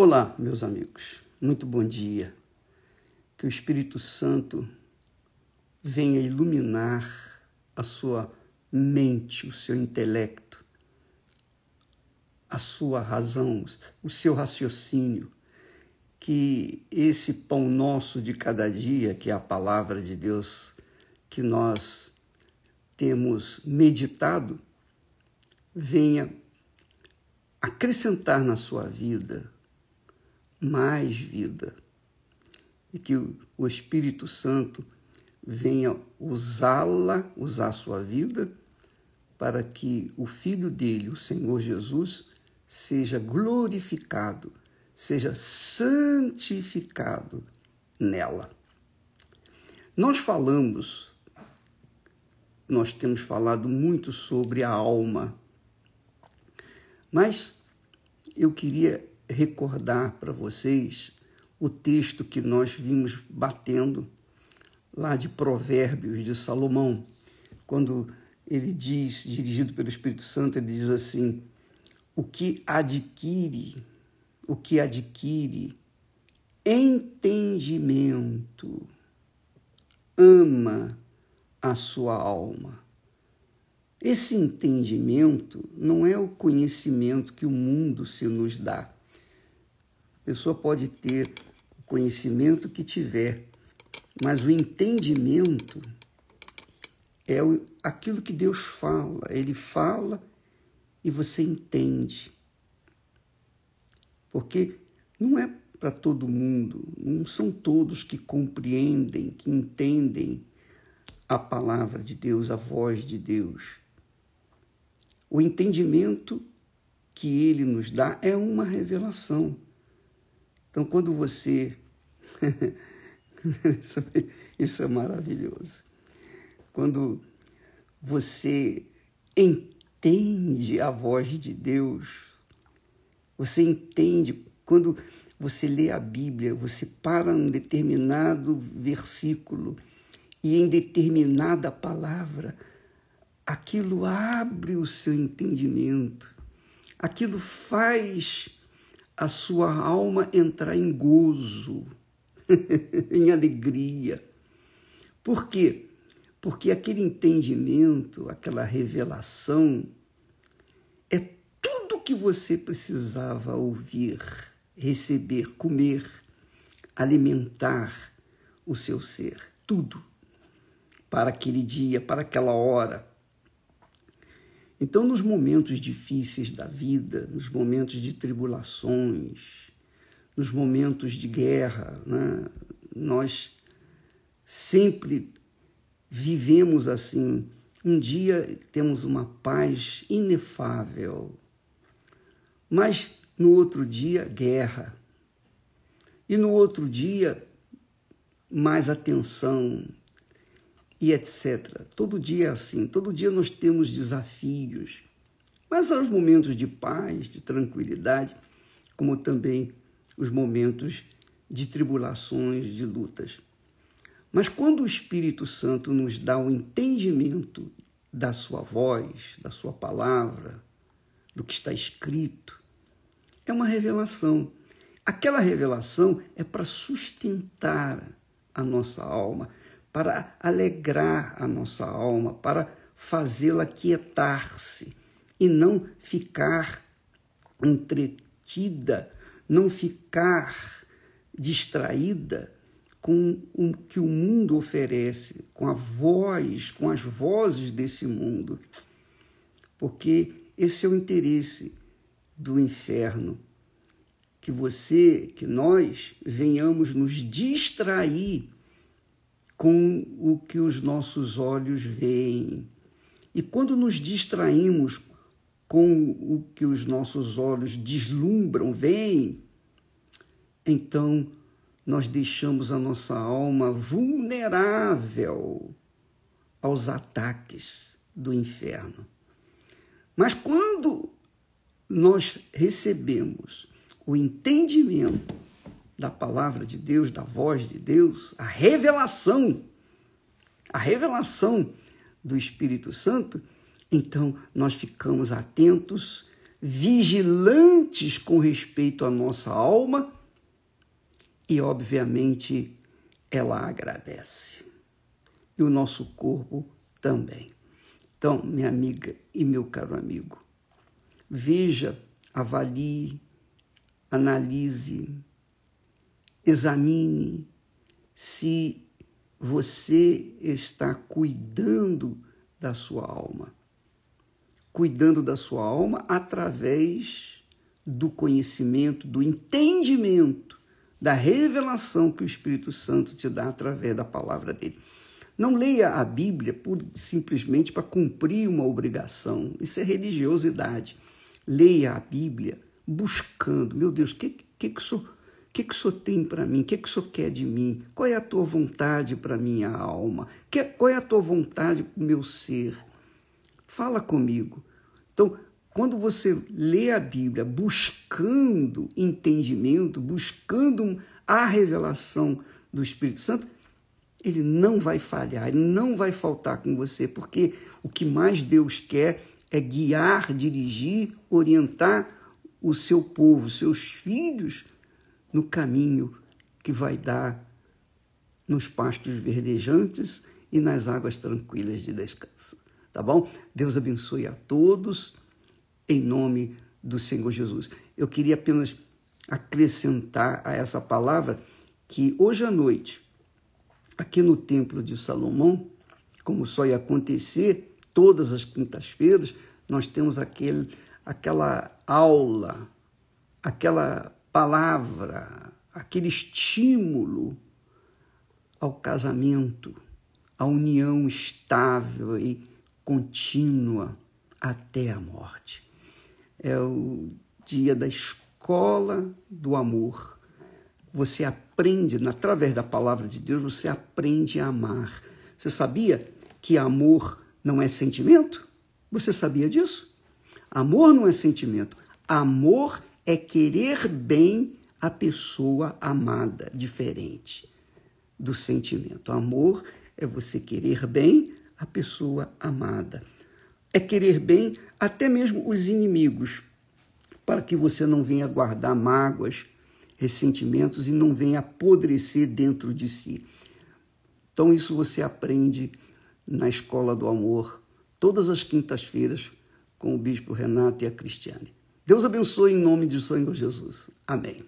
Olá, meus amigos, muito bom dia. Que o Espírito Santo venha iluminar a sua mente, o seu intelecto, a sua razão, o seu raciocínio. Que esse pão nosso de cada dia, que é a palavra de Deus, que nós temos meditado, venha acrescentar na sua vida mais vida e que o Espírito Santo venha usá-la, usar a sua vida, para que o Filho dele, o Senhor Jesus, seja glorificado, seja santificado nela. Nós falamos, nós temos falado muito sobre a alma, mas eu queria recordar para vocês o texto que nós vimos batendo lá de Provérbios de Salomão, quando ele diz, dirigido pelo Espírito Santo, ele diz assim: o que adquire, o que adquire entendimento, ama a sua alma. Esse entendimento não é o conhecimento que o mundo se nos dá pessoa pode ter o conhecimento que tiver, mas o entendimento é aquilo que Deus fala. Ele fala e você entende. Porque não é para todo mundo, não são todos que compreendem, que entendem a palavra de Deus, a voz de Deus. O entendimento que ele nos dá é uma revelação. Então, quando você. isso é maravilhoso. Quando você entende a voz de Deus, você entende. Quando você lê a Bíblia, você para um determinado versículo e em determinada palavra, aquilo abre o seu entendimento, aquilo faz a sua alma entrar em gozo, em alegria. Por quê? Porque aquele entendimento, aquela revelação, é tudo que você precisava ouvir, receber, comer, alimentar o seu ser. Tudo. Para aquele dia, para aquela hora. Então, nos momentos difíceis da vida, nos momentos de tribulações, nos momentos de guerra, né, nós sempre vivemos assim. Um dia temos uma paz inefável, mas no outro dia, guerra. E no outro dia, mais atenção, e etc. Todo dia é assim, todo dia nós temos desafios, mas há os momentos de paz, de tranquilidade, como também os momentos de tribulações, de lutas. Mas quando o Espírito Santo nos dá o entendimento da sua voz, da sua palavra, do que está escrito, é uma revelação. Aquela revelação é para sustentar a nossa alma, para alegrar a nossa alma, para fazê-la quietar-se e não ficar entretida, não ficar distraída com o que o mundo oferece, com a voz, com as vozes desse mundo. Porque esse é o interesse do inferno, que você, que nós venhamos nos distrair com o que os nossos olhos veem. E quando nos distraímos com o que os nossos olhos deslumbram, veem, então nós deixamos a nossa alma vulnerável aos ataques do inferno. Mas quando nós recebemos o entendimento da palavra de Deus, da voz de Deus, a revelação, a revelação do Espírito Santo, então nós ficamos atentos, vigilantes com respeito à nossa alma e, obviamente, ela agradece. E o nosso corpo também. Então, minha amiga e meu caro amigo, veja, avalie, analise, examine se você está cuidando da sua alma. Cuidando da sua alma através do conhecimento, do entendimento, da revelação que o Espírito Santo te dá através da palavra dele. Não leia a Bíblia por, simplesmente para cumprir uma obrigação. Isso é religiosidade. Leia a Bíblia buscando, meu Deus, o que, que, que, o que, que o Senhor tem para mim? O que, que o Senhor quer de mim? Qual é a tua vontade para minha alma? Qual é a tua vontade para o meu ser? Fala comigo. Então, quando você lê a Bíblia buscando entendimento, buscando a revelação do Espírito Santo, ele não vai falhar, ele não vai faltar com você, porque o que mais Deus quer é guiar, dirigir, orientar o seu povo, seus filhos, no caminho que vai dar nos pastos verdejantes e nas águas tranquilas de descanso. Tá bom? Deus abençoe a todos, em nome do Senhor Jesus. Eu queria apenas acrescentar a essa palavra que hoje à noite, aqui no Templo de Salomão, como só ia acontecer todas as quintas-feiras, nós temos aquele, aquela aula, aquela palavra, aquele estímulo ao casamento, à união estável e contínua até a morte. É o dia da escola do amor você aprende, através da palavra de Deus, você aprende a amar. Você sabia que amor não é sentimento? Você sabia disso? Amor não é sentimento. Amor é querer bem a pessoa amada, diferente do sentimento. Amor é você querer bem a pessoa amada. É querer bem até mesmo os inimigos, para que você não venha guardar mágoas, ressentimentos e não venha apodrecer dentro de si. Então, isso você aprende na Escola do Amor, todas as quintas-feiras, com o Bispo Renato e a Cristiane. Deus abençoe em nome de Senhor Jesus. Amém.